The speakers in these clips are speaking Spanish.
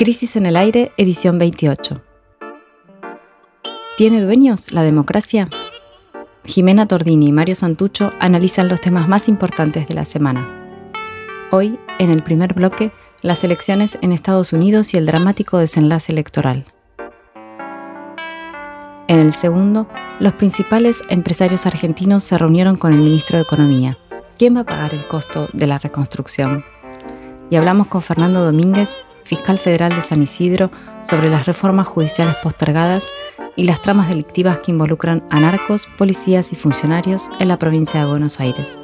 Crisis en el aire, edición 28. ¿Tiene dueños la democracia? Jimena Tordini y Mario Santucho analizan los temas más importantes de la semana. Hoy, en el primer bloque, las elecciones en Estados Unidos y el dramático desenlace electoral. En el segundo, los principales empresarios argentinos se reunieron con el ministro de Economía. ¿Quién va a pagar el costo de la reconstrucción? Y hablamos con Fernando Domínguez, fiscal federal de San Isidro, sobre las reformas judiciales postergadas y las tramas delictivas que involucran a policías y funcionarios en la provincia de Buenos Aires.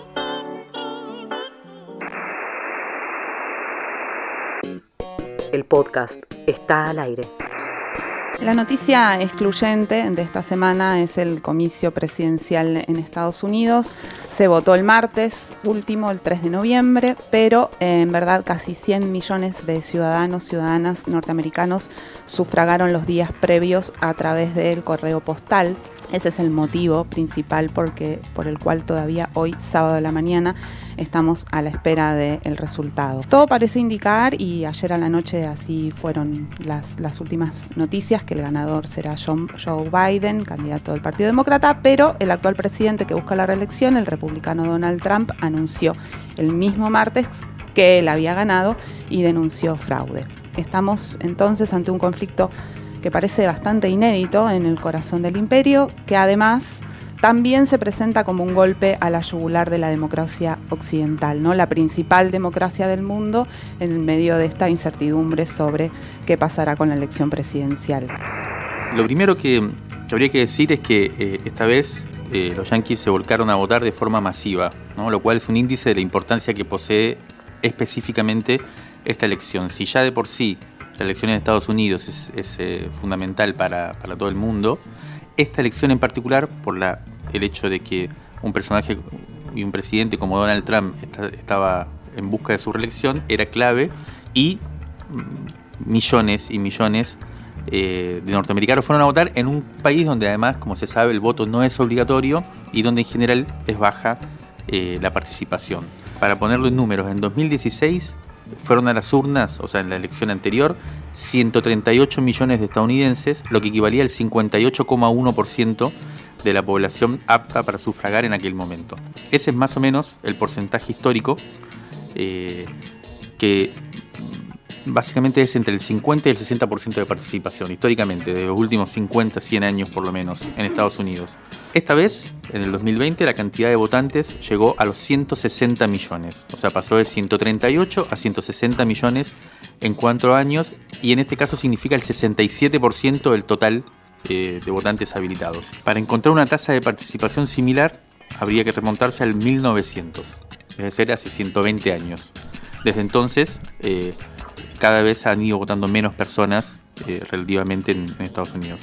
El podcast está al aire. La noticia excluyente de esta semana es el comicio presidencial en Estados Unidos. Se votó el martes último, el 3 de noviembre, pero eh, en verdad casi 100 millones de ciudadanos, ciudadanas norteamericanos sufragaron los días previos a través del correo postal. Ese es el motivo principal porque, por el cual todavía hoy, sábado de la mañana, estamos a la espera del resultado. Todo parece indicar, y ayer a la noche así fueron las, las últimas noticias, que el ganador será John, Joe Biden, candidato del Partido Demócrata, pero el actual presidente que busca la reelección, el republicano Donald Trump, anunció el mismo martes que él había ganado y denunció fraude. Estamos entonces ante un conflicto que parece bastante inédito en el corazón del imperio, que además también se presenta como un golpe a la yugular de la democracia occidental, ¿no? la principal democracia del mundo en medio de esta incertidumbre sobre qué pasará con la elección presidencial. Lo primero que, habría que decir es que eh, esta vez eh, los yanquis se volcaron a votar de forma masiva, ¿no? lo cual es un índice de la importancia que posee específicamente esta elección. Si ya de por sí la elección en Estados Unidos es, eh, fundamental para, todo el mundo. Esta elección en particular, por el hecho de que un personaje y un presidente como Donald Trump estaba en busca de su reelección, era clave y mm, millones y millones eh, de norteamericanos fueron a votar en un país donde además, como se sabe, el voto no es obligatorio y donde en general es baja eh, la participación. Para ponerlo en números, en 2016 fueron a las urnas, o sea, en la elección anterior, 138 millones de estadounidenses, lo que equivalía al 58,1% de la población apta para sufragar en aquel momento. Ese es más o menos el porcentaje histórico eh, que básicamente es entre el 50 y el 60% de participación, históricamente, de los últimos 50, 100 años por lo menos, en Estados Unidos. Esta vez, en el 2020, la cantidad de votantes llegó a los 160 millones, o sea, pasó de 138 a 160 millones en cuatro años, y en este caso significa el 67% del total eh, de votantes habilitados. Para encontrar una tasa de participación similar, habría que remontarse al 1900, es decir, hace 120 años. Desde entonces, eh, cada vez han ido votando menos personas eh, relativamente en, Estados Unidos.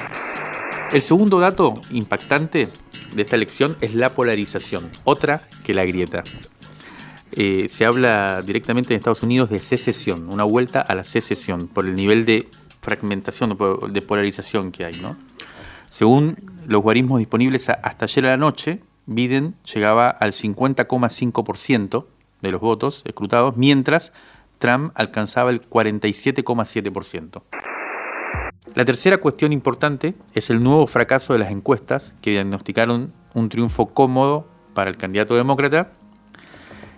El segundo dato impactante de esta elección es la polarización, otra que la grieta. Eh, se habla directamente en Estados Unidos de secesión, una vuelta a la secesión por el nivel de fragmentación, de polarización que hay. ¿no? Según los guarismos disponibles hasta ayer a la noche, Biden llegaba al 50,5% de los votos escrutados, mientras Trump alcanzaba el 47,7%. La tercera cuestión importante es el nuevo fracaso de las encuestas que diagnosticaron un triunfo cómodo para el candidato demócrata.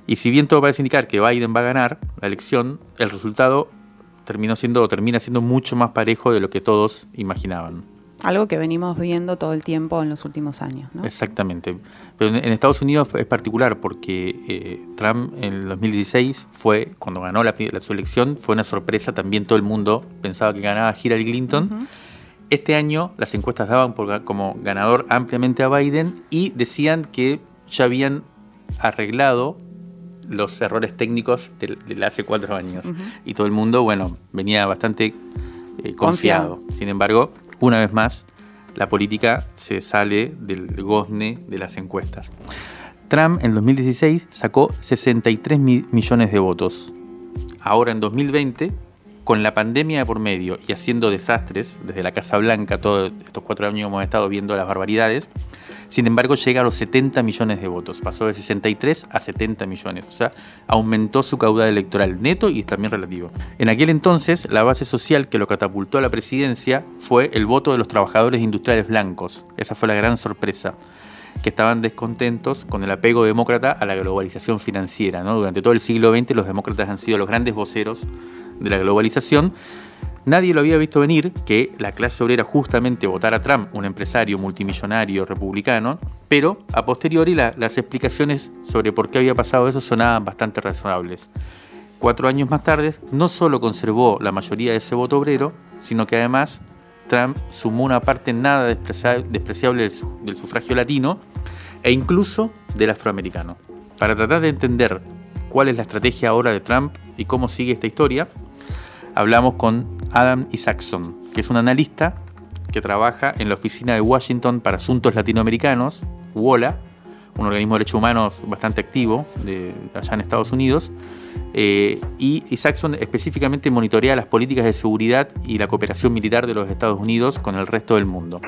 Y si bien todo parece indicar que Biden va a ganar la elección, el resultado terminó siendo o termina siendo mucho más parejo de lo que todos imaginaban. Algo que venimos viendo todo el tiempo en los últimos años. ¿no? Exactamente. Pero en, Estados Unidos es particular porque eh, Trump en el 2016 fue, cuando ganó la, su elección, fue una sorpresa. También todo el mundo pensaba que ganaba Hillary Clinton. Este año las encuestas daban como ganador ampliamente a Biden y decían que ya habían arreglado los errores técnicos de, hace cuatro años. Y todo el mundo, bueno, venía bastante eh, confiado. Sin embargo, una vez más, la política se sale del gozne de las encuestas. Trump en 2016 sacó 63 millones de votos. Ahora en 2020, con la pandemia de por medio y haciendo desastres desde la Casa Blanca, todos estos cuatro años hemos estado viendo las barbaridades, Sin embargo, llega a los 70 millones de votos. Pasó de 63 a 70 millones. O sea, aumentó su caudal electoral neto y también relativo. En aquel entonces, la base social que lo catapultó a la presidencia fue el voto de los trabajadores industriales blancos. Esa fue la gran sorpresa que estaban descontentos con el apego demócrata a la globalización financiera. Durante todo el siglo XX los demócratas han sido los grandes voceros de la globalización. Nadie lo había visto venir que la clase obrera justamente votara a Trump, un empresario multimillonario republicano, pero a posteriori las explicaciones sobre por qué había pasado eso sonaban bastante razonables. Cuatro años más tarde, no solo conservó la mayoría de ese voto obrero, sino que además Trump sumó una parte nada despreciable del sufragio latino e incluso del afroamericano. Para tratar de entender cuál es la estrategia ahora de Trump y cómo sigue esta historia, hablamos con Adam Isaacson, que es un analista que trabaja en la Oficina de Washington para Asuntos Latinoamericanos, WOLA, un organismo de derechos humanos bastante activo de allá en Estados Unidos, eh, y Isaacson específicamente monitorea las políticas de seguridad y la cooperación militar de los Estados Unidos con el resto del mundo.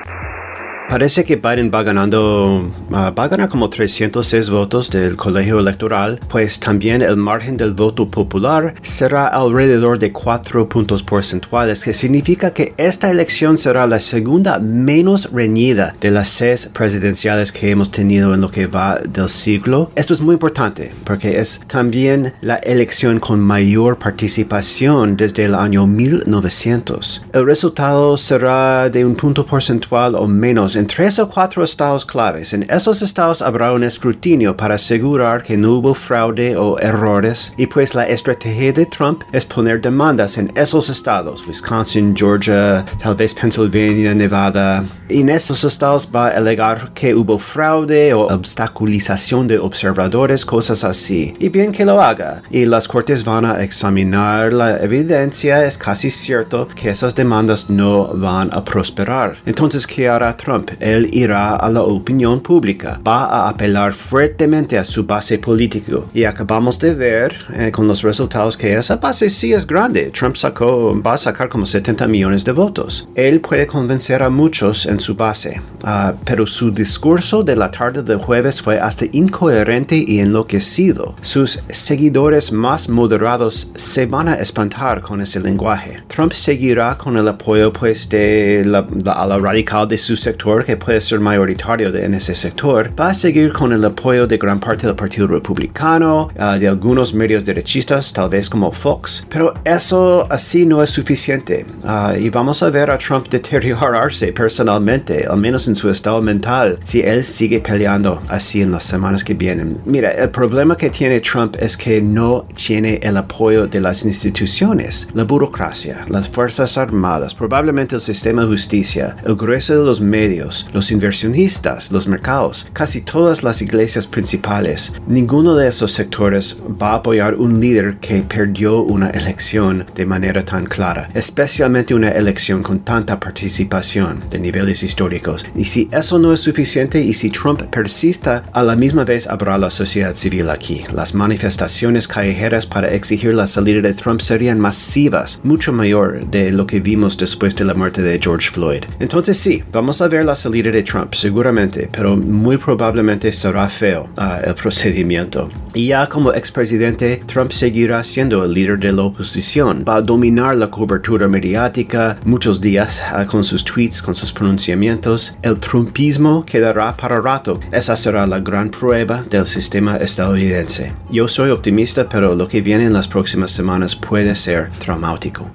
Parece que Biden va ganando, ah, va a ganar como 306 votos del colegio electoral, pues también el margen del voto popular será alrededor de 4 puntos porcentuales, que significa que esta elección será la segunda menos reñida de las seis presidenciales que hemos tenido en lo que va del siglo. Esto es muy importante porque es también la elección con mayor participación desde el año 1900. El resultado será de un punto porcentual o menos en tres o cuatro estados claves. En esos estados habrá un escrutinio para asegurar que no hubo fraude o errores y pues la estrategia de Trump es poner demandas en esos estados, Wisconsin, Georgia, tal vez Pennsylvania, Nevada. Y en esos estados va a alegar que hubo fraude o obstaculización de observadores, cosas así. Y bien que lo haga. Y las cortes van a examinar la evidencia. Es casi cierto que esas demandas no van a prosperar. Entonces, ¿qué hará Trump? Él irá a la opinión pública, va a apelar fuertemente a su base política y acabamos de ver eh, con los resultados que esa base sí es grande. Trump sacó, va a sacar como 70 millones de votos. Él puede convencer a muchos en su base, ah, pero su discurso de la tarde del jueves fue hasta incoherente y enloquecido. Sus seguidores más moderados se van a espantar con ese lenguaje. Trump seguirá con el apoyo pues de a la radical de su sector que puede ser mayoritario en ese sector, va a seguir con el apoyo de gran parte del Partido Republicano, ah, de algunos medios derechistas, tal vez como Fox, pero eso así no es suficiente. Ah, y vamos a ver a Trump deteriorarse personalmente, al menos en su estado mental, si él sigue peleando así en las semanas que vienen. Mira, el problema que tiene Trump es que no tiene el apoyo de las instituciones, la burocracia, las Fuerzas Armadas, probablemente el sistema de justicia, el grueso de los medios, los inversionistas, los mercados, casi todas las iglesias principales. Ninguno de esos sectores va a apoyar un líder que perdió una elección de manera tan clara, especialmente una elección con tanta participación de niveles históricos. Y si eso no es suficiente y si Trump persista, a la misma vez habrá la sociedad civil aquí. Las manifestaciones callejeras para exigir la salida de Trump serían masivas, mucho mayor de lo que vimos después de la muerte de George Floyd. Entonces sí, vamos a ver la salida de Trump, seguramente, pero muy probablemente será feo ah, el procedimiento. Y ya como expresidente, Trump seguirá siendo el líder de la oposición. Va a dominar la cobertura mediática muchos días ah, con sus tweets, con sus pronunciamientos. El trumpismo quedará para rato. Esa será la gran prueba del sistema estadounidense. Yo soy optimista, pero lo que viene en las próximas semanas puede ser traumático.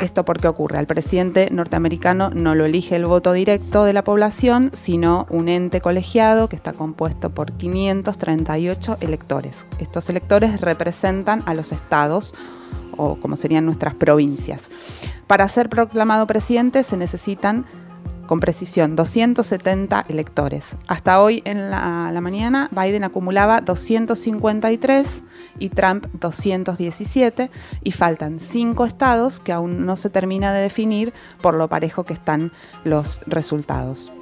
Esto porque ocurre. Al presidente norteamericano no lo elige el voto directo de la población, sino un ente colegiado que está compuesto por 538 electores. Estos electores representan a los estados o como serían nuestras provincias. Para ser proclamado presidente se necesitan con precisión 270 electores. Hasta hoy en la, mañana Biden acumulaba 253 y Trump 217 y faltan cinco estados que aún no se termina de definir por lo parejo que están los resultados.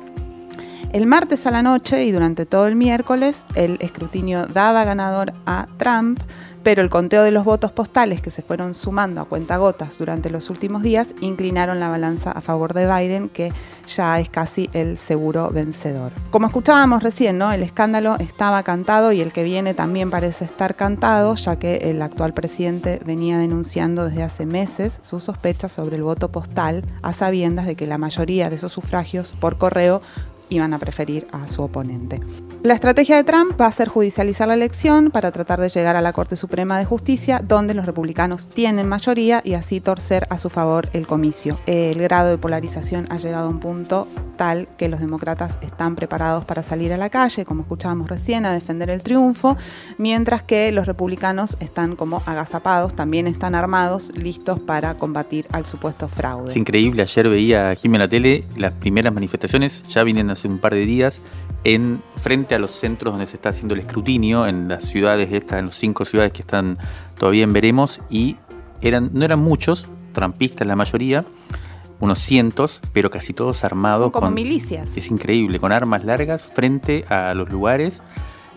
El martes a la noche y durante todo el miércoles el escrutinio daba ganador a Trump pero el conteo de los votos postales que se fueron sumando a cuentagotas durante los últimos días inclinaron la balanza a favor de Biden, que ya es casi el seguro vencedor. Como escuchábamos recién, ¿no? el escándalo estaba cantado y el que viene también parece estar cantado, ya que el actual presidente venía denunciando desde hace meses sus sospechas sobre el voto postal, a sabiendas de que la mayoría de esos sufragios por correo iban a preferir a su oponente. La estrategia de Trump va a ser judicializar la elección para tratar de llegar a la Corte Suprema de Justicia, donde los republicanos tienen mayoría y así torcer a su favor el comicio. El grado de polarización ha llegado a un punto tal que los demócratas están preparados para salir a la calle, como escuchábamos recién, a defender el triunfo, mientras que los republicanos están como agazapados, también están armados, listos para combatir al supuesto fraude. Es increíble, ayer veía aquí en la tele las primeras manifestaciones, ya vienen hace un par de días, en frente a los centros donde se está haciendo el escrutinio, en las ciudades estas, en las cinco ciudades que están todavía en veremos, y eran, no eran muchos, trampistas la mayoría, unos cientos, pero casi todos armados. Son como con, milicias. Es increíble, con armas largas frente a los lugares,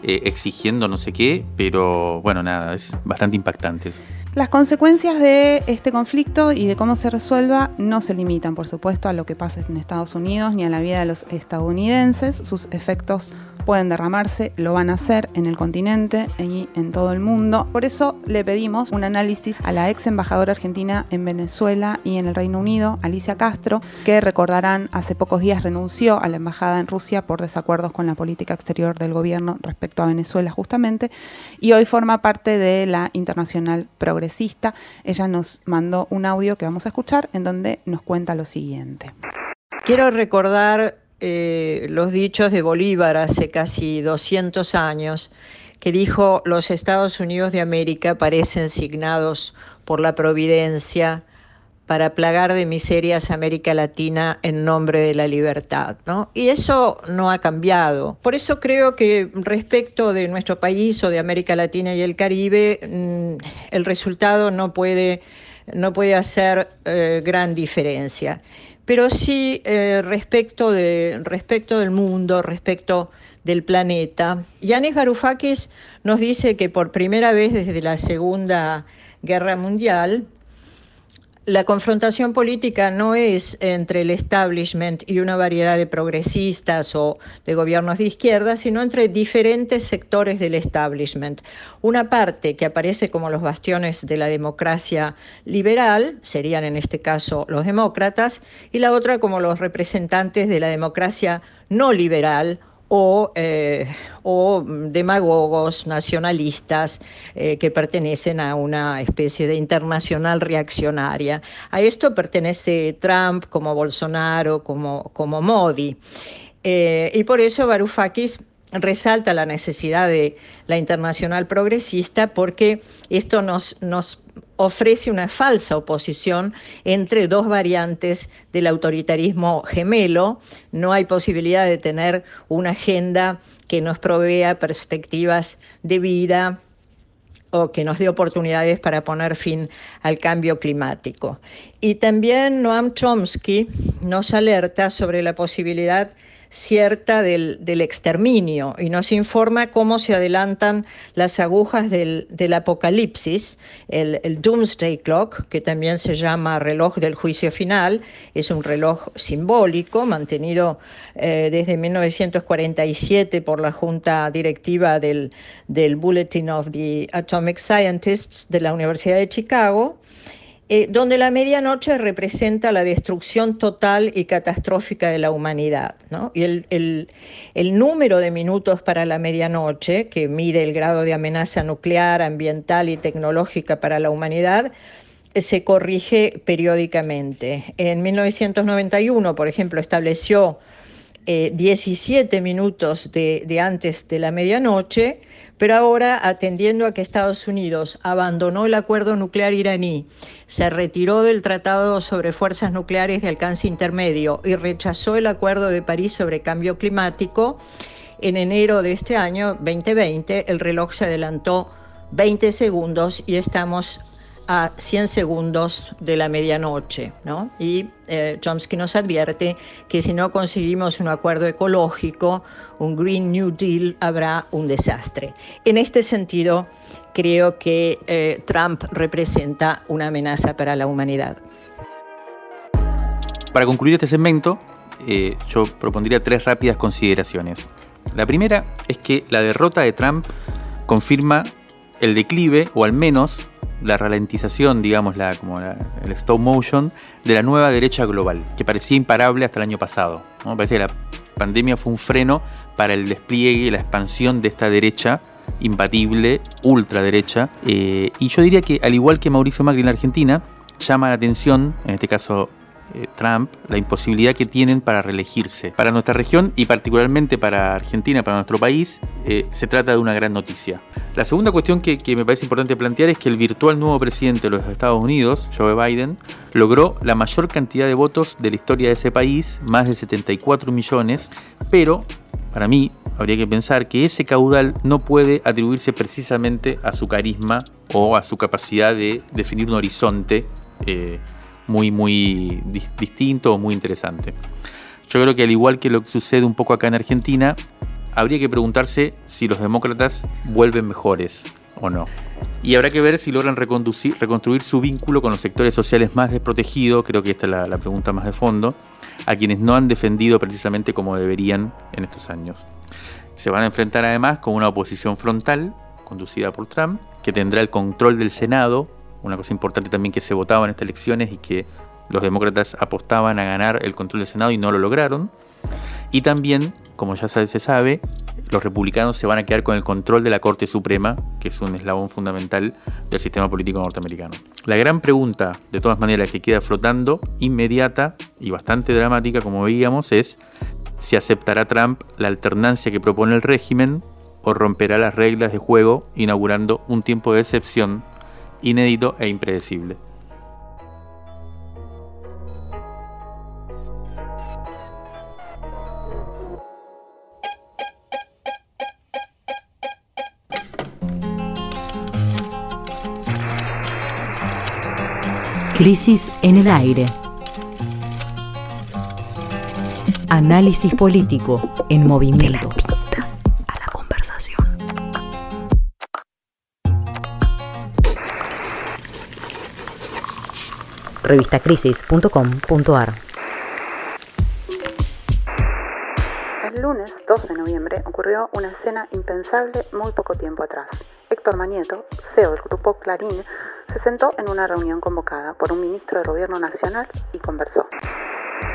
eh, exigiendo no sé qué, pero bueno, nada, es bastante impactante eso. Las consecuencias de este conflicto y de cómo se resuelva no se limitan, por supuesto, a lo que pasa en Estados Unidos ni a la vida de los estadounidenses. Sus efectos pueden derramarse, lo van a hacer en el continente y en todo el mundo. Por eso le pedimos un análisis a la ex embajadora argentina en Venezuela y en el Reino Unido, Alicia Castro, que recordarán hace pocos días renunció a la embajada en Rusia por desacuerdos con la política exterior del gobierno respecto a Venezuela justamente y hoy forma parte de la Internacional Ella nos mandó un audio que vamos a escuchar en donde nos cuenta lo siguiente. Quiero recordar eh, los dichos de Bolívar hace casi 200 años, que dijo, los Estados Unidos de América parecen signados por la providencia para plagar de miserias a América Latina en nombre de la libertad. ¿no? Y eso no ha cambiado. Por eso creo que respecto de nuestro país o de América Latina y el Caribe, mm, el resultado no puede, no puede hacer eh, gran diferencia pero sí eh, respecto, de, respecto del mundo, respecto del planeta. Yanis Varoufakis nos dice que por primera vez desde la Segunda Guerra Mundial, la confrontación política no es entre el establishment y una variedad de progresistas o de gobiernos de izquierda, sino entre diferentes sectores del establishment. Una parte que aparece como los bastiones de la democracia liberal, serían en este caso los demócratas, y la otra como los representantes de la democracia no liberal o, eh, o demagogos nacionalistas eh, que pertenecen a una especie de internacional reaccionaria. A esto pertenece Trump, como Bolsonaro, como, como Modi. Eh, y por eso Varoufakis resalta la necesidad de la internacional progresista porque esto nos, nos ofrece una falsa oposición entre dos variantes del autoritarismo gemelo. No hay posibilidad de tener una agenda que nos provea perspectivas de vida o que nos dé oportunidades para poner fin al cambio climático. Y también Noam Chomsky nos alerta sobre la posibilidad cierta del, exterminio y nos informa cómo se adelantan las agujas del, apocalipsis, el, Doomsday Clock, que también se llama reloj del juicio final, es un reloj simbólico mantenido eh, desde 1947 por la Junta Directiva del, del Bulletin of the Atomic Scientists de la Universidad de Chicago eh, donde la medianoche representa la destrucción total y catastrófica de la humanidad. Y el, número de minutos para la medianoche, que mide el grado de amenaza nuclear, ambiental y tecnológica para la humanidad, se corrige periódicamente. En 1991, por ejemplo, estableció 17 eh, minutos de antes de la medianoche, pero ahora, atendiendo a que Estados Unidos abandonó el acuerdo nuclear iraní, se retiró del Tratado sobre Fuerzas Nucleares de Alcance Intermedio y rechazó el Acuerdo de París sobre Cambio Climático, en enero de este año 2020 el reloj se adelantó 20 segundos y estamos a 100 segundos de la medianoche. ¿no? Y eh, Chomsky nos advierte que si no conseguimos un acuerdo ecológico, un Green New Deal, habrá un desastre. En este sentido, creo que eh, Trump representa una amenaza para la humanidad. Para concluir este segmento, eh, yo propondría tres rápidas consideraciones. La primera es que la derrota de Trump confirma el declive, o al menos la ralentización, digamos, la, como el stop motion de la nueva derecha global, que parecía imparable hasta el año pasado. Parece que la pandemia fue un freno para el despliegue y la expansión de esta derecha imbatible, ultraderecha. Eh, y yo diría que, al igual que Mauricio Macri en la Argentina, llama la atención, en este caso eh, Trump la imposibilidad que tienen para reelegirse. Para nuestra región y particularmente para Argentina, para nuestro país, eh, se trata de una gran noticia. La segunda cuestión que, me parece importante plantear es que el virtual nuevo presidente de los Estados Unidos, Joe Biden, logró la mayor cantidad de votos de la historia de ese país, más de 74 millones, pero para mí habría que pensar que ese caudal no puede atribuirse precisamente a su carisma o a su capacidad de definir un horizonte. Eh, muy, muy distinto o muy interesante. Yo creo que al igual que lo que sucede un poco acá en Argentina, habría que preguntarse si los demócratas vuelven mejores o no. Y habrá que ver si logran reconstruir su vínculo con los sectores sociales más desprotegidos, creo que esta es la, la pregunta más de fondo, a quienes no han defendido precisamente como deberían en estos años. Se van a enfrentar además con una oposición frontal, conducida por Trump, que tendrá el control del Senado una cosa importante también que se votaba en estas elecciones y que los demócratas apostaban a ganar el control del Senado y no lo lograron. Y también, como ya se sabe, los republicanos se van a quedar con el control de la Corte Suprema, que es un eslabón fundamental del sistema político norteamericano. La gran pregunta, de todas maneras, que queda flotando, inmediata y bastante dramática, como veíamos, es si aceptará Trump la alternancia que propone el régimen o romperá las reglas de juego inaugurando un tiempo de excepción inédito e impredecible. Crisis en el aire. Análisis político en movimiento. revistacrisis.com.ar. El lunes 12 de noviembre ocurrió una escena impensable muy poco tiempo atrás. Héctor Manieto, CEO del grupo Clarín, se sentó en una reunión convocada por un ministro de Gobierno Nacional y conversó.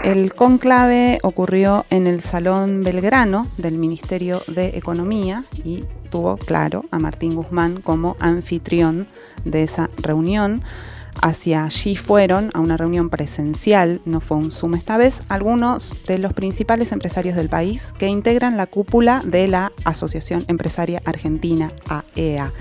El conclave ocurrió en el Salón Belgrano del Ministerio de Economía y tuvo, claro, a Martín Guzmán como anfitrión de esa reunión hacia allí fueron a una reunión presencial, no fue un Zoom esta vez, algunos de los principales empresarios del país que integran la cúpula de la Asociación Empresaria Argentina, AEA.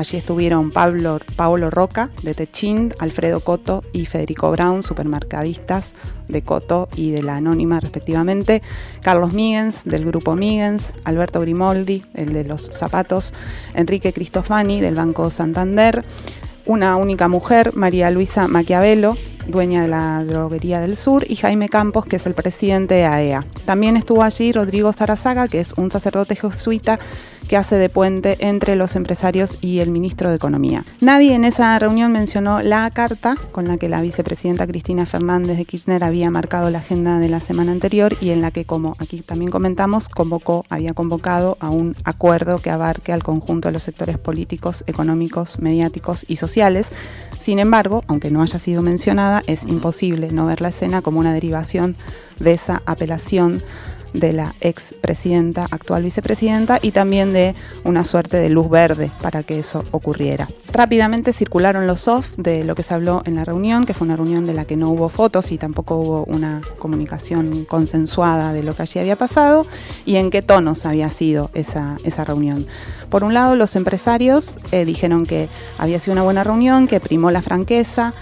Allí estuvieron Pablo, Paolo Roca de Techint, Alfredo Coto y Federico Brown, supermercadistas de Coto y de la Anónima respectivamente, Carlos Migens del grupo Migens, Alberto Grimoldi, el de los zapatos, Enrique Cristofani del Banco Santander, una única mujer, María Luisa Maquiavelo, dueña de la Droguería del Sur, y Jaime Campos, que es el presidente de AEA. E También estuvo allí Rodrigo Zarazaga, que es un sacerdote jesuita que hace de puente entre los empresarios y el ministro de Economía. Nadie en esa reunión mencionó la carta con la que la vicepresidenta Cristina Fernández de Kirchner había marcado la agenda de la semana anterior y en la que, como aquí también comentamos, convocó, había convocado a un acuerdo que abarque al conjunto de los sectores políticos, económicos, mediáticos y sociales. Sin embargo, aunque no haya sido mencionada, es imposible no ver la escena como una derivación de esa apelación de la ex presidenta, actual vicepresidenta, y también de una suerte de luz verde para que eso ocurriera. Rápidamente circularon los soft de lo que se habló en la reunión, que fue una reunión de la que no hubo fotos y tampoco hubo una comunicación consensuada de lo que allí había pasado y en qué tonos había sido esa, esa reunión. Por un lado, los empresarios eh, dijeron que había sido una buena reunión, que primó la franqueza,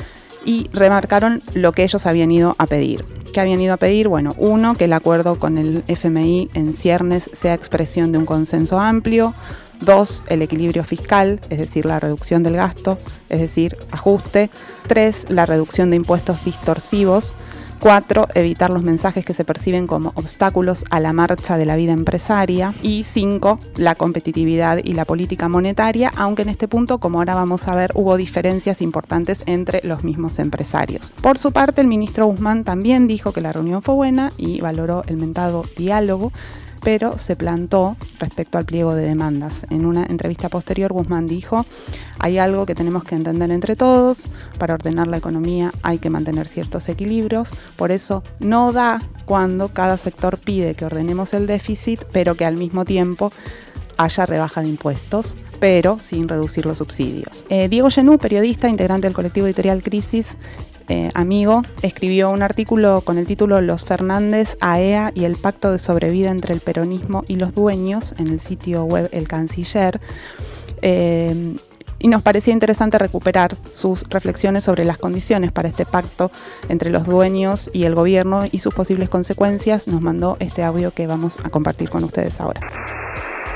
y remarcaron lo que ellos habían ido a pedir. ¿Qué habían ido a pedir? Bueno, uno, que el acuerdo con el FMI en ciernes sea expresión de un consenso amplio. Dos, el equilibrio fiscal, es decir, la reducción del gasto, es decir, ajuste. Tres, la reducción de impuestos distorsivos. Cuatro, evitar los mensajes que se perciben como obstáculos a la marcha de la vida empresaria. Y cinco, la competitividad y la política monetaria, aunque en este punto, como ahora vamos a ver, hubo diferencias importantes entre los mismos empresarios. Por su parte, el ministro Guzmán también dijo que la reunión fue buena y valoró el mentado diálogo pero se plantó respecto al pliego de demandas. En una entrevista posterior, Guzmán dijo, hay algo que tenemos que entender entre todos, para ordenar la economía hay que mantener ciertos equilibrios, por eso no da cuando cada sector pide que ordenemos el déficit, pero que al mismo tiempo haya rebaja de impuestos, pero sin reducir los subsidios. Eh, Diego Genú, periodista, integrante del colectivo editorial Crisis, eh, amigo, escribió un artículo con el título Los Fernández, AEA y el pacto de sobrevida entre el peronismo y los dueños en el sitio web El Canciller. Eh, y nos parecía interesante recuperar sus reflexiones sobre las condiciones para este pacto entre los dueños y el gobierno y sus posibles consecuencias. Nos mandó este audio que vamos a compartir con ustedes ahora.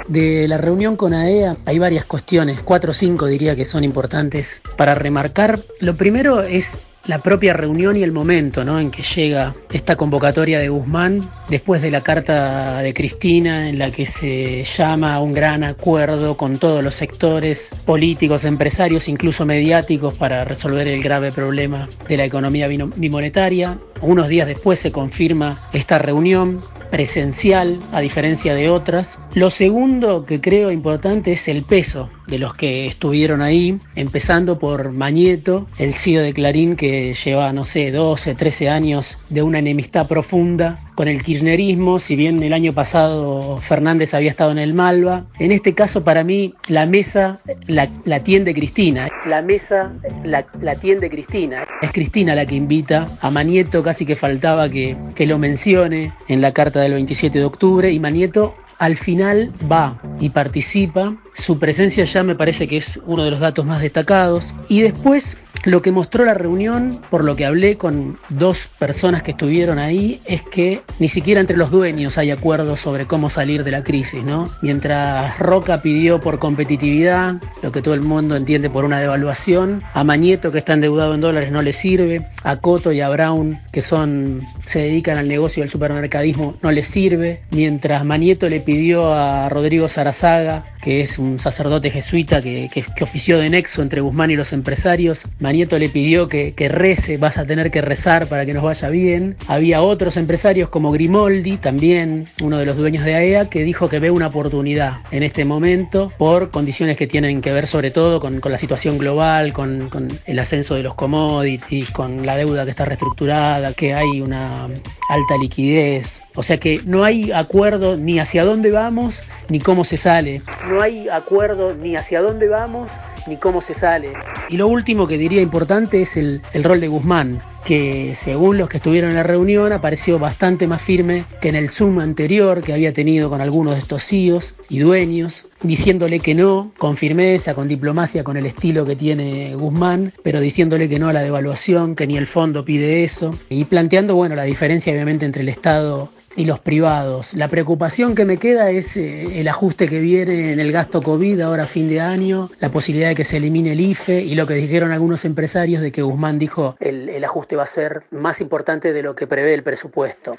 De la reunión con AEA hay varias cuestiones, cuatro o cinco diría que son importantes para remarcar. Lo primero es la propia reunión y el momento ¿no? en que llega esta convocatoria de Guzmán después de la carta de Cristina en la que se llama a un gran acuerdo con todos los sectores políticos, empresarios, incluso mediáticos para resolver el grave problema de la economía bimonetaria. Unos días después se confirma esta reunión presencial a diferencia de otras. Lo segundo que creo importante es el peso de los que estuvieron ahí, empezando por Mañeto, el CEO de Clarín que lleva, no sé, 12, 13 años de una enemistad profunda con el kirchnerismo, si bien el año pasado Fernández había estado en el Malva. En este caso para mí la mesa la, la tiende Cristina. La mesa la, la, tiende Cristina. Es Cristina la que invita a Mañeto, casi que faltaba que, que lo mencione en la carta del 27 de octubre y Manieto al final va y participa. Su presencia ya me parece que es uno de los datos más destacados. Y después lo que mostró la reunión, por lo que hablé con dos personas que estuvieron ahí, es que ni siquiera entre los dueños hay acuerdo sobre cómo salir de la crisis, ¿no? Mientras Roca pidió por competitividad, lo que todo el mundo entiende por una devaluación, a Mañeto que está endeudado en dólares no le sirve, a Coto y a Brown que son se dedican al negocio del supermercadismo no le sirve, mientras Mañeto le pidió a Rodrigo Sarazaga, que es un sacerdote jesuita que, que, ofició de nexo entre Guzmán y los empresarios, Nieto le pidió que, que, rece, vas a tener que rezar para que nos vaya bien. Había otros empresarios como Grimoldi, también uno de los dueños de AEA, e que dijo que ve una oportunidad en este momento por condiciones que tienen que ver sobre todo con, con la situación global, con, con, el ascenso de los commodities, con la deuda que está reestructurada, que hay una alta liquidez. O sea que no hay acuerdo ni hacia dónde vamos ni cómo se sale. No hay acuerdo ni hacia dónde vamos ni cómo se sale. Y lo último que diría importante es el, el, rol de Guzmán, que según los que estuvieron en la reunión apareció bastante más firme que en el Zoom anterior que había tenido con algunos de estos CEOs y dueños, diciéndole que no, con firmeza, con diplomacia, con el estilo que tiene Guzmán, pero diciéndole que no a la devaluación, que ni el fondo pide eso, y planteando, bueno, la diferencia obviamente entre el Estado y los privados. La preocupación que me queda es eh, el ajuste que viene en el gasto COVID ahora a fin de año, la posibilidad de que se elimine el IFE y lo que dijeron algunos empresarios de que Guzmán dijo el, el ajuste va a ser más importante de lo que prevé el presupuesto.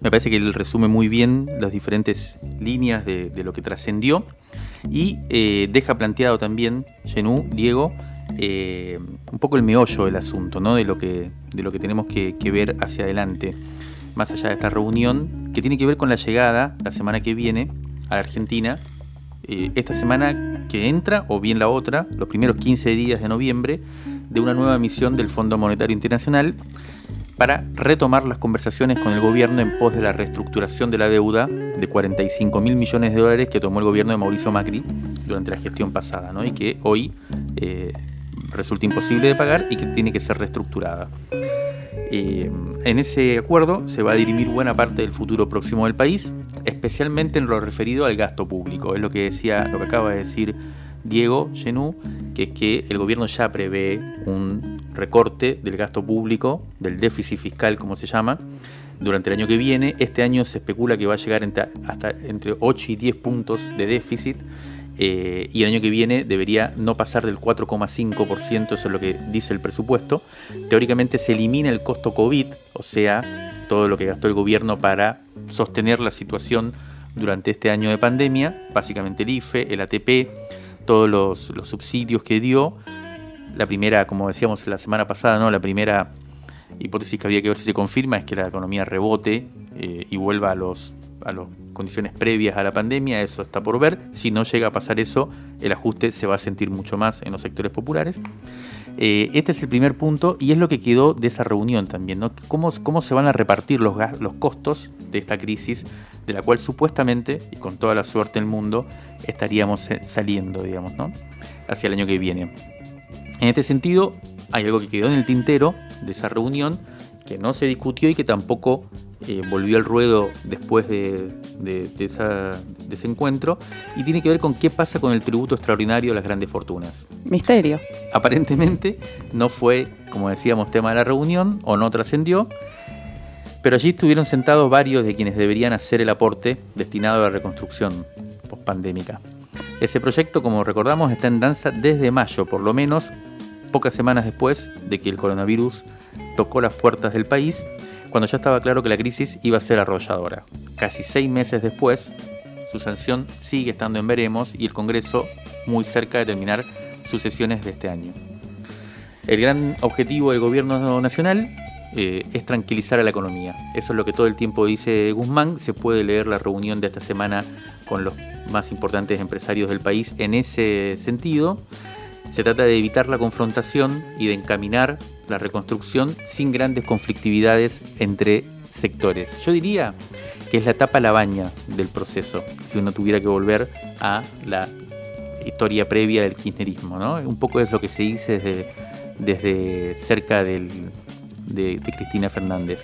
Me parece que él resume muy bien las diferentes líneas de, de lo que trascendió y eh, deja planteado también, Genú, Diego, eh, un poco el meollo del asunto, ¿no? de, lo que, de lo que tenemos que, que ver hacia adelante más allá de esta reunión, que tiene que ver con la llegada la semana que viene a la Argentina, eh, esta semana que entra o bien la otra, los primeros 15 días de noviembre, de una nueva misión del Fondo Monetario Internacional para retomar las conversaciones con el gobierno en pos de la reestructuración de la deuda de 45 mil millones de dólares que tomó el gobierno de Mauricio Macri durante la gestión pasada ¿no? y que hoy eh, resulta imposible de pagar y que tiene que ser reestructurada. Eh, en ese acuerdo se va a dirimir buena parte del futuro próximo del país, especialmente en lo referido al gasto público. Es lo que decía, lo que acaba de decir Diego Genú, que es que el gobierno ya prevé un recorte del gasto público, del déficit fiscal, como se llama, durante el año que viene. Este año se especula que va a llegar hasta entre 8 y 10 puntos de déficit eh, y el año que viene debería no pasar del 4,5%, eso es lo que dice el presupuesto. Teóricamente se elimina el costo COVID, o sea, todo lo que gastó el gobierno para sostener la situación durante este año de pandemia, básicamente el IFE, el ATP, todos los, subsidios que dio. La primera, como decíamos la semana pasada, ¿no? la primera hipótesis que había que ver si se confirma es que la economía rebote eh, y vuelva a los a las condiciones previas a la pandemia, eso está por ver. Si no llega a pasar eso, el ajuste se va a sentir mucho más en los sectores populares. Eh, este es el primer punto y es lo que quedó de esa reunión también, ¿no? ¿Cómo, cómo se van a repartir los, los costos de esta crisis, de la cual supuestamente, y con toda la suerte del mundo, estaríamos saliendo, digamos, ¿no? hacia el año que viene. En este sentido, hay algo que quedó en el tintero de esa reunión, que no se discutió y que tampoco eh, volvió al ruedo después de, ese encuentro y tiene que ver con qué pasa con el tributo extraordinario de las grandes fortunas. Misterio. Aparentemente no fue, como decíamos, tema de la reunión o no trascendió, pero allí estuvieron sentados varios de quienes deberían hacer el aporte destinado a la reconstrucción pospandémica. Ese proyecto, como recordamos, está en danza desde mayo, por lo menos pocas semanas después de que el coronavirus tocó las puertas del país cuando ya estaba claro que la crisis iba a ser arrolladora. Casi seis meses después, su sanción sigue estando en veremos y el Congreso muy cerca de terminar sus sesiones de este año. El gran objetivo del gobierno nacional eh, es tranquilizar a la economía. Eso es lo que todo el tiempo dice Guzmán. Se puede leer la reunión de esta semana con los más importantes empresarios del país en ese sentido. Se trata de evitar la confrontación y de encaminar la reconstrucción sin grandes conflictividades entre sectores. Yo diría que es la etapa baña del proceso, si uno tuviera que volver a la historia previa del kirchnerismo. ¿no? Un poco es lo que se dice desde, desde cerca del, de, Cristina Fernández.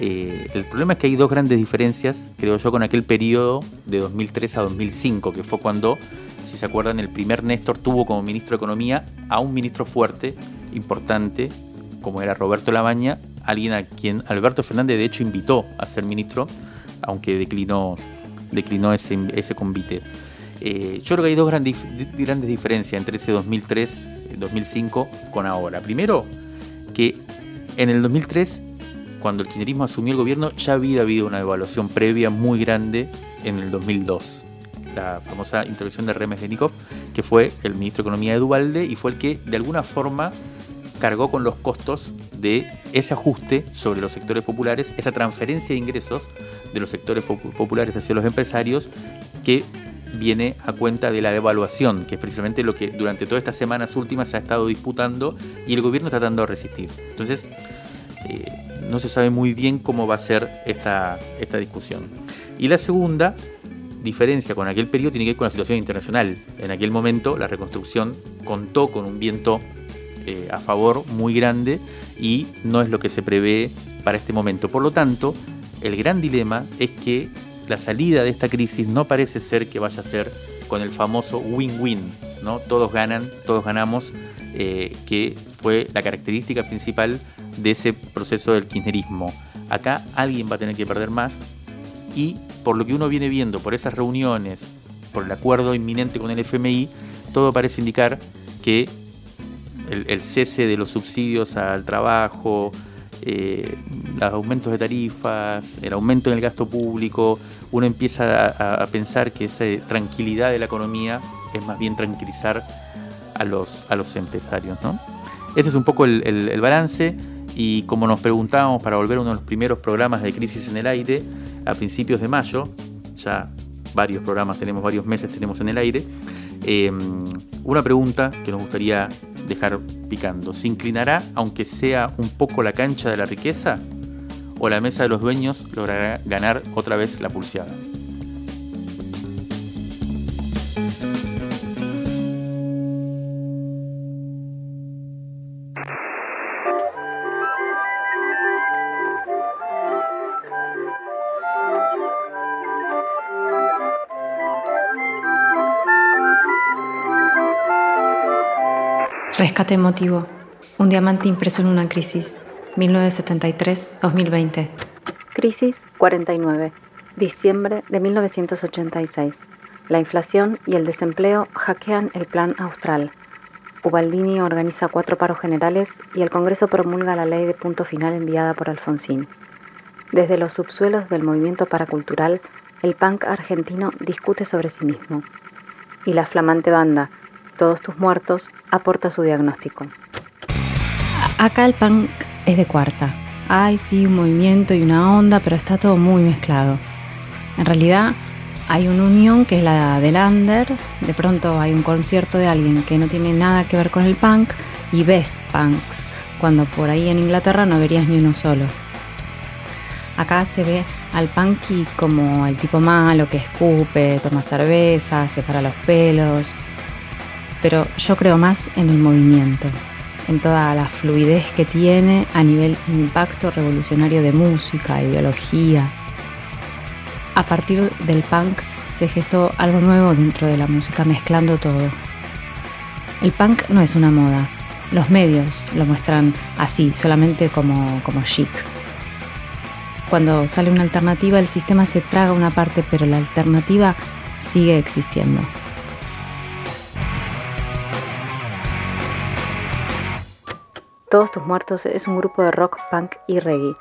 Eh, el problema es que hay dos grandes diferencias, creo yo, con aquel periodo de 2003 a 2005, que fue cuando, si se acuerdan, el primer Néstor tuvo como ministro de Economía a un ministro fuerte importante, como era Roberto Labaña, alguien a quien Alberto Fernández de hecho invitó a ser ministro, aunque declinó, declinó ese, ese convite. Eh, yo creo que hay dos grandes, grandes diferencias entre ese 2003, 2005 con ahora. Primero, que en el 2003, cuando el kirchnerismo asumió el gobierno, ya había habido una evaluación previa muy grande en el 2002. La famosa intervención de Remes de Nikov, que fue el ministro de Economía de Duvalde y fue el que de alguna forma cargó con los costos de ese ajuste sobre los sectores populares, esa transferencia de ingresos de los sectores populares hacia los empresarios que viene a cuenta de la devaluación, que es precisamente lo que durante todas estas semanas últimas se ha estado disputando y el gobierno tratando de resistir. Entonces, eh, no se sabe muy bien cómo va a ser esta, esta discusión. Y la segunda diferencia con aquel periodo tiene que ver con la situación internacional. En aquel momento la reconstrucción contó con un viento eh, a favor muy grande y no es lo que se prevé para este momento. Por lo tanto, el gran dilema es que la salida de esta crisis no parece ser que vaya a ser con el famoso win-win, ¿no? Todos ganan, todos ganamos, eh, que fue la característica principal de ese proceso del kirchnerismo. Acá alguien va a tener que perder más y por lo que uno viene viendo, por esas reuniones, por el acuerdo inminente con el FMI, todo parece indicar que el, cese de los subsidios al trabajo, eh, los aumentos de tarifas, el aumento en el gasto público, uno empieza a, pensar que esa tranquilidad de la economía es más bien tranquilizar a los, a los empresarios. ¿no? Este es un poco el, balance y como nos preguntábamos para volver a uno de los primeros programas de Crisis en el Aire, a principios de mayo, ya varios programas tenemos, varios meses tenemos en el aire, eh, una pregunta que nos gustaría dejar picando. ¿Se inclinará, aunque sea un poco la cancha de la riqueza? ¿O la mesa de los dueños logrará ganar otra vez la pulseada? Rescate emotivo. Un diamante impreso en una crisis. 1973-2020. Crisis 49. Diciembre de 1986. La inflación y el desempleo hackean el plan austral. Ubaldini organiza cuatro paros generales y el Congreso promulga la ley de punto final enviada por Alfonsín. Desde los subsuelos del movimiento paracultural, el punk argentino discute sobre sí mismo. Y la flamante banda, Todos tus muertos, aporta su diagnóstico. Acá el punk es de cuarta. Hay sí un movimiento y una onda, pero está todo muy mezclado. En realidad, hay una unión que es la del under, de pronto hay un concierto de alguien que no tiene nada que ver con el punk y ves punks, cuando por ahí en Inglaterra no verías ni uno solo. Acá se ve al punky como el tipo malo que escupe, toma cerveza, se para los pelos, pero yo creo más en el movimiento, en toda la fluidez que tiene a nivel impacto revolucionario de música, ideología, a partir del punk se gestó algo nuevo dentro de la música, mezclando todo. El punk no es una moda, los medios lo muestran así, solamente como, como chic. Cuando sale una alternativa, el sistema se traga una parte, pero la alternativa sigue existiendo. Todos tus muertos es un grupo de rock, punk y reggae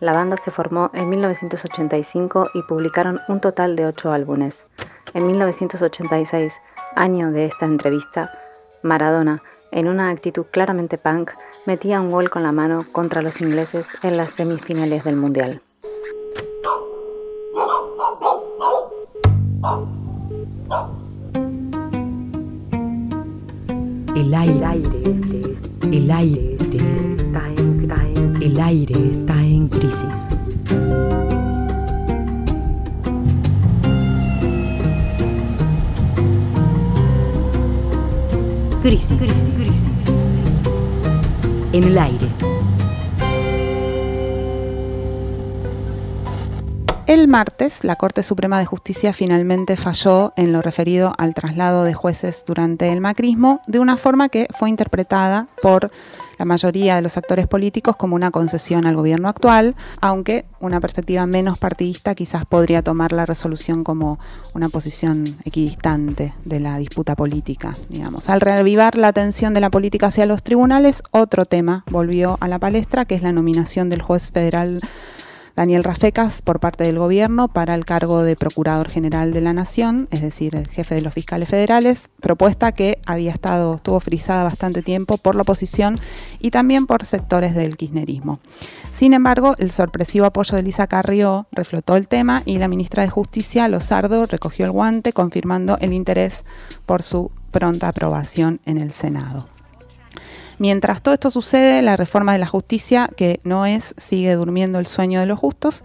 la banda se formó en 1985 y publicaron un total de ocho álbumes. En 1986, año de esta entrevista, Maradona, en una actitud claramente punk, metía un gol con la mano contra los ingleses en las semifinales del Mundial. El aire, el aire, el aire está en crisis. Crisis. En el aire. El martes, la Corte Suprema de Justicia finalmente falló en lo referido al traslado de jueces durante el macrismo de una forma que fue interpretada por la mayoría de los actores políticos como una concesión al gobierno actual, aunque una perspectiva menos partidista quizás podría tomar la resolución como una posición equidistante de la disputa política, digamos. Al reavivar la atención de la política hacia los tribunales, otro tema volvió a la palestra, que es la nominación del juez federal Daniel Rafecas por parte del gobierno para el cargo de Procurador General de la Nación, es decir, el jefe de los fiscales federales, propuesta que había estado, estuvo frisada bastante tiempo por la oposición y también por sectores del kirchnerismo. Sin embargo, el sorpresivo apoyo de Lisa Carrió reflotó el tema y la ministra de Justicia, Lozardo, recogió el guante confirmando el interés por su pronta aprobación en el Senado. Mientras todo esto sucede, la reforma de la justicia, que no es, sigue durmiendo el sueño de los justos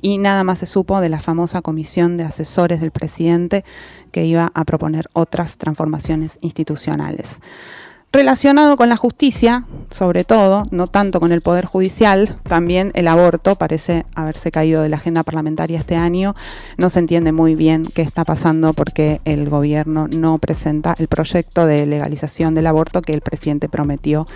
y nada más se supo de la famosa comisión de asesores del presidente que iba a proponer otras transformaciones institucionales. Relacionado con la justicia, sobre todo, no tanto con el Poder Judicial, también el aborto parece haberse caído de la agenda parlamentaria este año. No se entiende muy bien qué está pasando porque el gobierno no presenta el proyecto de legalización del aborto que el presidente prometió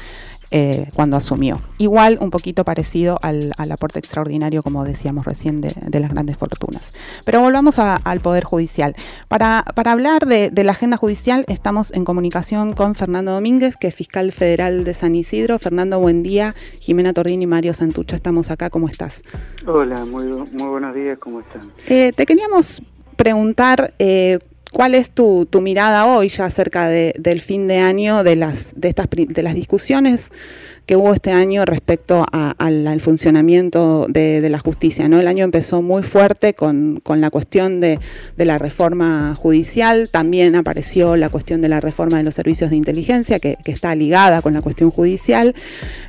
eh, cuando asumió. Igual un poquito parecido al, aporte extraordinario, como decíamos recién, de, las grandes fortunas. Pero volvamos al Poder Judicial. Para, hablar de, la agenda judicial estamos en comunicación con Fernando Domínguez, que es fiscal federal de San Isidro. Fernando, buen día. Jimena Tordini y Mario Santucho, estamos acá. ¿Cómo estás? Hola, muy, muy buenos días. ¿Cómo están? Eh, te queríamos preguntar... Eh, ¿Cuál es tu, mirada hoy ya acerca del fin de año de las, de estas, de las discusiones que hubo este año respecto al funcionamiento de, la justicia. ¿no? El año empezó muy fuerte con, la cuestión de, la reforma judicial, también apareció la cuestión de la reforma de los servicios de inteligencia, que, está ligada con la cuestión judicial,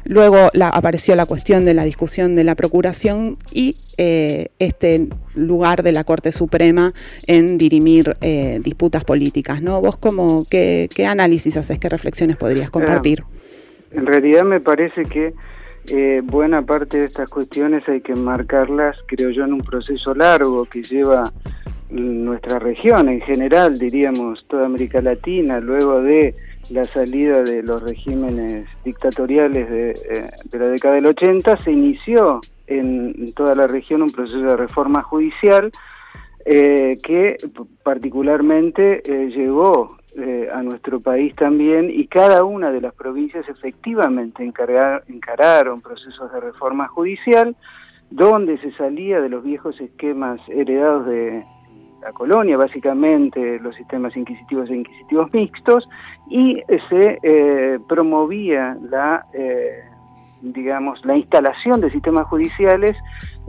luego apareció la cuestión de la discusión de la procuración y eh, este lugar de la Corte Suprema en dirimir eh, disputas políticas. ¿no? ¿Vos como, qué, qué análisis haces, qué reflexiones podrías compartir? En realidad me parece que eh, buena parte de estas cuestiones hay que marcarlas, creo yo, en un proceso largo que lleva nuestra región en general, diríamos toda América Latina, luego de la salida de los regímenes dictatoriales de, eh, la década del 80, se inició en toda la región un proceso de reforma judicial eh, que particularmente eh, llegó eh, a nuestro país también y cada una de las provincias efectivamente encararon procesos de reforma judicial donde se salía de los viejos esquemas heredados de la colonia, básicamente los sistemas inquisitivos e inquisitivos mixtos, y se eh, promovía la, eh, digamos, la instalación de sistemas judiciales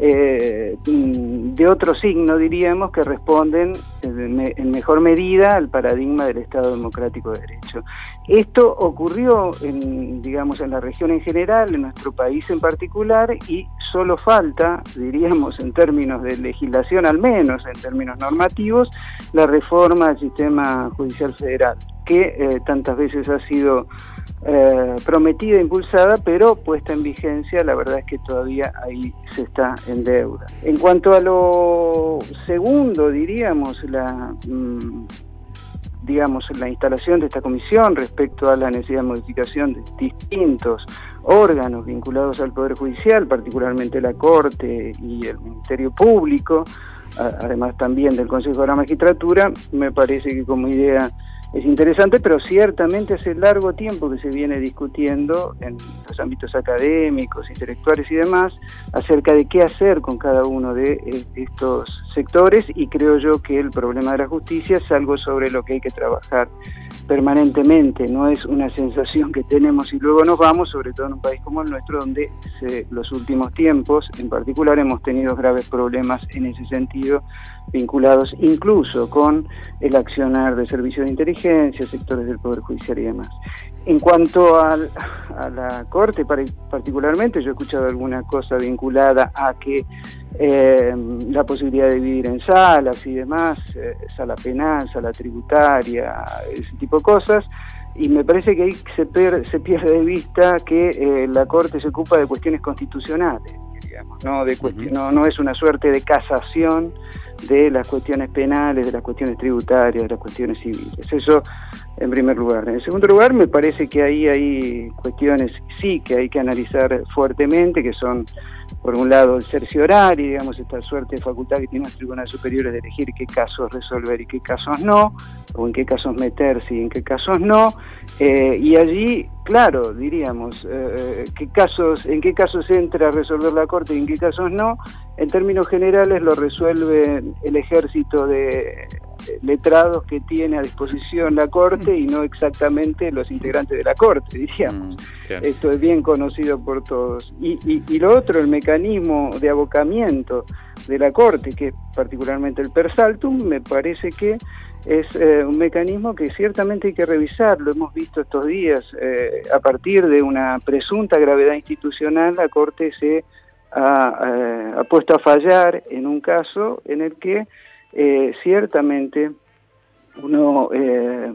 eh, de otro signo, diríamos, que responden en mejor medida al paradigma del Estado democrático de derecho. Esto ocurrió, en, digamos, en la región en general, en nuestro país en particular, y solo falta, diríamos, en términos de legislación al menos, en términos normativos, la reforma del sistema judicial federal que eh, tantas veces ha sido eh, prometida impulsada, pero puesta en vigencia, la verdad es que todavía ahí se está en deuda. En cuanto a lo segundo, diríamos, la... Mm, digamos, la instalación de esta comisión respecto a la necesidad de modificación de distintos órganos vinculados al Poder Judicial, particularmente la Corte y el Ministerio Público, además también del Consejo de la Magistratura, me parece que como idea es interesante, pero ciertamente hace largo tiempo que se viene discutiendo en los ámbitos académicos, intelectuales y demás acerca de qué hacer con cada uno de eh, estos sectores y creo yo que el problema de la justicia es algo sobre lo que hay que trabajar permanentemente, no es una sensación que tenemos y luego nos vamos, sobre todo en un país como el nuestro, donde los últimos tiempos en particular hemos tenido graves problemas en ese sentido, vinculados incluso con el accionar de servicios de inteligencia, sectores del Poder Judicial y demás. En cuanto a la Corte, particularmente, yo he escuchado alguna cosa vinculada a que eh, la posibilidad de dividir en salas y demás, eh, sala penal, sala tributaria, ese tipo de cosas, y me parece que ahí se, se pierde de vista que eh, la Corte se ocupa de cuestiones constitucionales, digamos, no, de no, no es una suerte de casación de las cuestiones penales, de las cuestiones tributarias, de las cuestiones civiles. Eso en primer lugar. En segundo lugar, me parece que ahí hay cuestiones, sí, que hay que analizar fuertemente, que son, por un lado, el cerciorar y, digamos, esta suerte de facultad que tienen los tribunales superiores de elegir qué casos resolver y qué casos no, o en qué casos meterse y en qué casos no. Eh, y allí, claro, diríamos, eh, qué casos, en qué casos entra a resolver la Corte y en qué casos no. En términos generales lo resuelve el ejército de letrados que tiene a disposición la Corte y no exactamente los integrantes de la Corte, diríamos. Mm, Esto es bien conocido por todos. Y, y, lo otro, el mecanismo de abocamiento de la Corte, que es particularmente el persaltum, me parece que es eh, un mecanismo que ciertamente hay que revisar, lo hemos visto estos días, eh, a partir de una presunta gravedad institucional, la Corte se ha, eh, ha puesto a fallar en un caso en el que eh, ciertamente uno eh,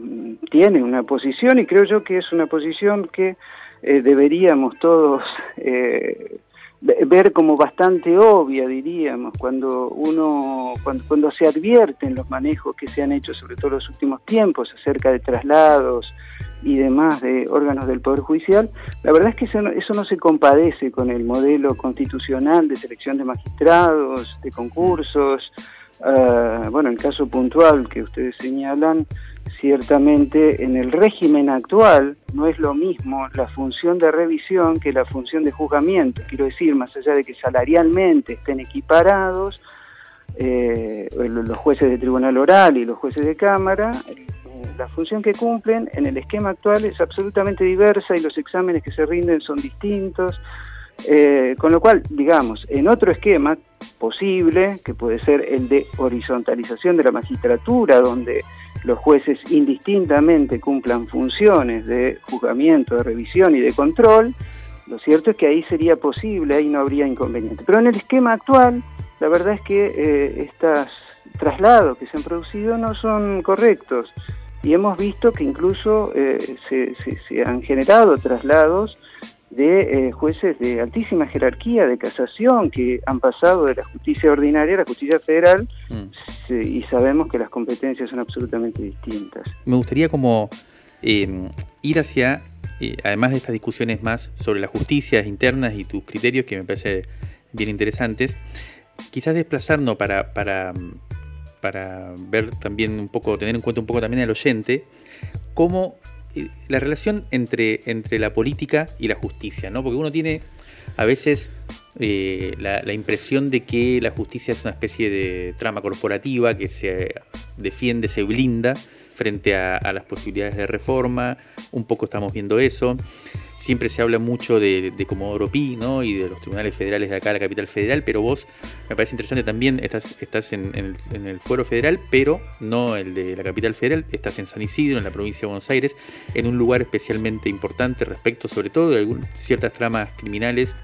tiene una posición y creo yo que es una posición que deberíamos todos ver como bastante obvia, diríamos, cuando uno, cuando, se advierten los manejos que se han hecho, sobre todo en los últimos tiempos, acerca de traslados y demás de órganos del Poder Judicial, la verdad es que eso no, eso no se compadece con el modelo constitucional de selección de magistrados, de concursos, Uh, bueno, el caso puntual que ustedes señalan, ciertamente en el régimen actual no es lo mismo la función de revisión que la función de juzgamiento. Quiero decir, más allá de que salarialmente estén equiparados, eh, los jueces de tribunal oral y los jueces de cámara, la función que cumplen en el esquema actual es absolutamente diversa y los exámenes que se rinden son distintos. Eh, con lo cual, digamos, en otro esquema posible, que puede ser el de horizontalización de la magistratura, donde los jueces indistintamente cumplan funciones de juzgamiento, de revisión y de control, lo cierto es que ahí sería posible, ahí no habría inconveniente. Pero en el esquema actual, la verdad es que eh, estos traslados que se han producido no son correctos y hemos visto que incluso eh, se han generado traslados de eh, jueces de altísima jerarquía de casación que han pasado de la justicia ordinaria a la justicia federal mm. y sabemos que las competencias son absolutamente distintas. Me gustaría como em, ir hacia, eh, además de estas discusiones más sobre las justicias internas y tus criterios que me parece bien interesantes, quizás desplazarnos para, para, para ver también un poco, tener en cuenta un poco también al oyente, cómo eh, la relación entre, entre la política y la justicia, ¿no? Porque uno tiene a veces eh, la, impresión de que la justicia es una especie de trama corporativa que se defiende, se blinda frente a, a las posibilidades de reforma, un poco estamos viendo eso siempre se habla mucho de, de Comodoro Pi ¿no? y de los tribunales federales de acá, la capital federal, pero vos me parece interesante también, estás, en, el, fuero federal, pero no el de la capital federal, estás en San Isidro, en la provincia de Buenos Aires, en un lugar especialmente importante respecto sobre todo de ciertas tramas criminales,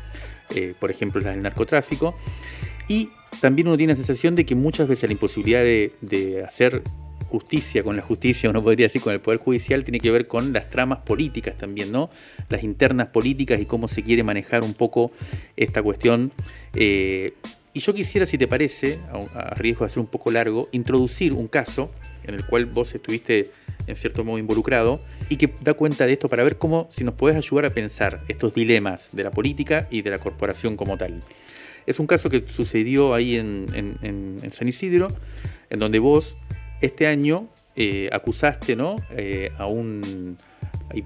eh, por ejemplo las del narcotráfico, y también uno tiene la sensación de que muchas veces la imposibilidad de hacer justicia con la justicia, uno podría decir con el Poder Judicial, tiene que ver con las tramas políticas también, ¿no? Las internas políticas y cómo se quiere manejar un poco esta cuestión. Eh, y yo quisiera, si te parece, a, riesgo de hacer un poco largo, introducir un caso en el cual vos estuviste en cierto modo involucrado y que da cuenta de esto para ver cómo, si nos podés ayudar a pensar estos dilemas de la política y de la corporación como tal. Es un caso que sucedió ahí en San Isidro, en donde vos este año eh, acusaste ¿no? Eh, a un y,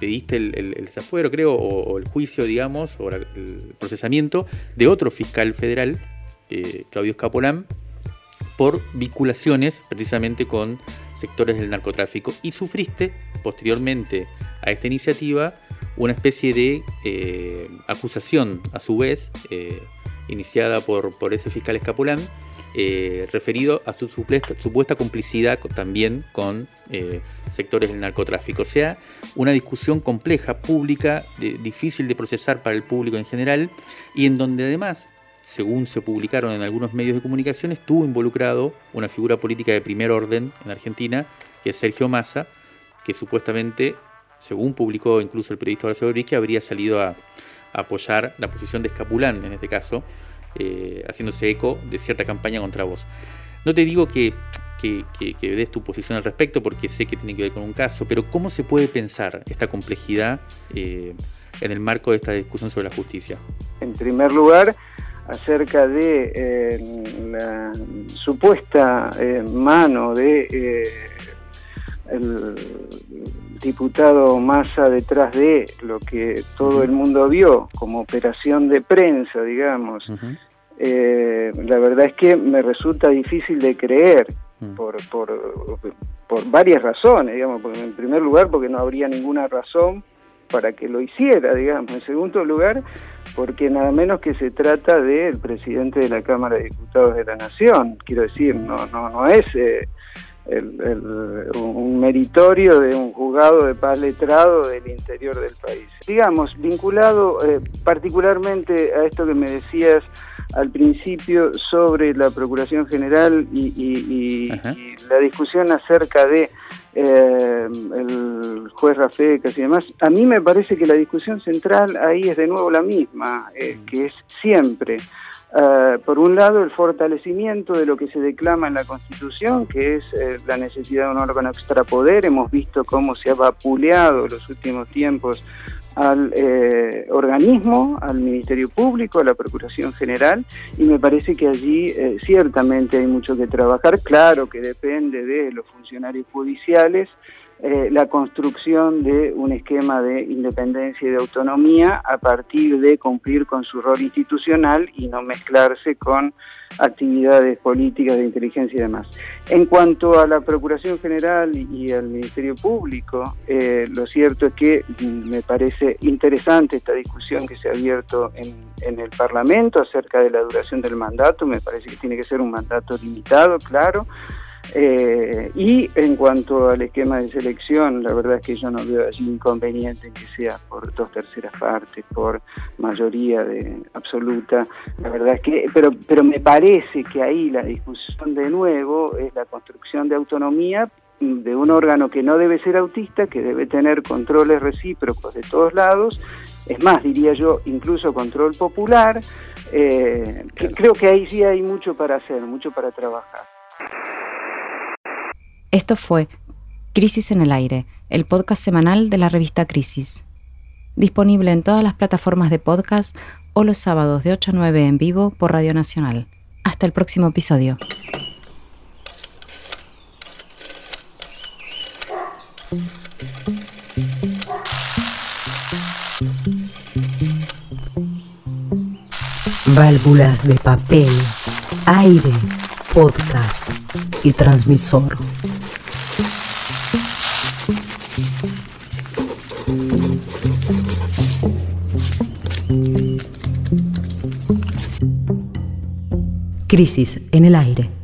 pediste el, desafuero, creo, o, el juicio, digamos, o el procesamiento de otro fiscal federal, eh, Claudio Escapolán, por vinculaciones precisamente con sectores del narcotráfico y sufriste posteriormente a esta iniciativa una especie de acusación a su vez iniciada por, por ese fiscal Escapolán eh, referido a su supuesta, complicidad también con eh, sectores del narcotráfico. O sea, una discusión compleja, pública, difícil de procesar para el público en general y en donde además, según se publicaron en algunos medios de comunicación, estuvo involucrado una figura política de primer orden en Argentina, que es Sergio Massa, que supuestamente, según publicó incluso el periodista Horacio que habría salido a apoyar la posición de Escapulán en este caso, eh, haciéndose eco de cierta campaña contra vos. No te digo que, que, des tu posición al respecto porque sé que tiene que ver con un caso, pero ¿cómo se puede pensar esta complejidad eh, en el marco de esta discusión sobre la justicia? En primer lugar, acerca de eh, la supuesta mano de el diputado Massa detrás de lo que todo el mundo vio como operación de prensa, digamos, eh, la verdad es que me resulta difícil de creer por, por, por varias razones, digamos, porque en primer lugar porque no habría ninguna razón para que lo hiciera, digamos. En segundo lugar, porque nada menos que se trata del presidente de la Cámara de Diputados de la Nación. Quiero decir, no, no, no es eh, el, un meritorio de un juzgado de paz letrado del interior del país. Digamos, vinculado eh, particularmente a esto que me decías al principio sobre la Procuración General y, la discusión acerca de eh, el juez Rafecas y demás, a mí me parece que la discusión central ahí es de nuevo la misma, eh, que es siempre eh, por un lado, el fortalecimiento de lo que se declama en la Constitución, que es eh, la necesidad de un órgano extrapoder. Hemos visto cómo se ha vapuleado en los últimos tiempos al eh, organismo, al Ministerio Público, a la Procuración General, y me parece que allí ciertamente hay mucho que trabajar. Claro que depende de los funcionarios judiciales, eh, la construcción de un esquema de independencia y de autonomía a partir de cumplir con su rol institucional y no mezclarse con actividades políticas de inteligencia y demás. En cuanto a la Procuración General y al Ministerio Público, eh, lo cierto es que me parece interesante esta discusión que se ha abierto en, en el Parlamento acerca de la duración del mandato, me parece que tiene que ser un mandato limitado, claro, eh, y en cuanto al esquema de selección, la verdad es que yo no veo allí inconveniente en que sea por dos terceras partes, por mayoría de absoluta. La verdad es que, pero, pero me parece que ahí la discusión de nuevo es la construcción de autonomía de un órgano que no debe ser autista, que debe tener controles recíprocos de todos lados, es más, diría yo, incluso control popular. Eh, creo que ahí sí hay mucho para hacer, mucho para trabajar. Esto fue Crisis en el Aire, el podcast semanal de la revista Crisis. Disponible en todas las plataformas de podcast o los sábados de 8 a 9 en vivo por Radio Nacional. Hasta el próximo episodio. Válvulas de papel, aire podcast y transmisor. Crisis en el aire.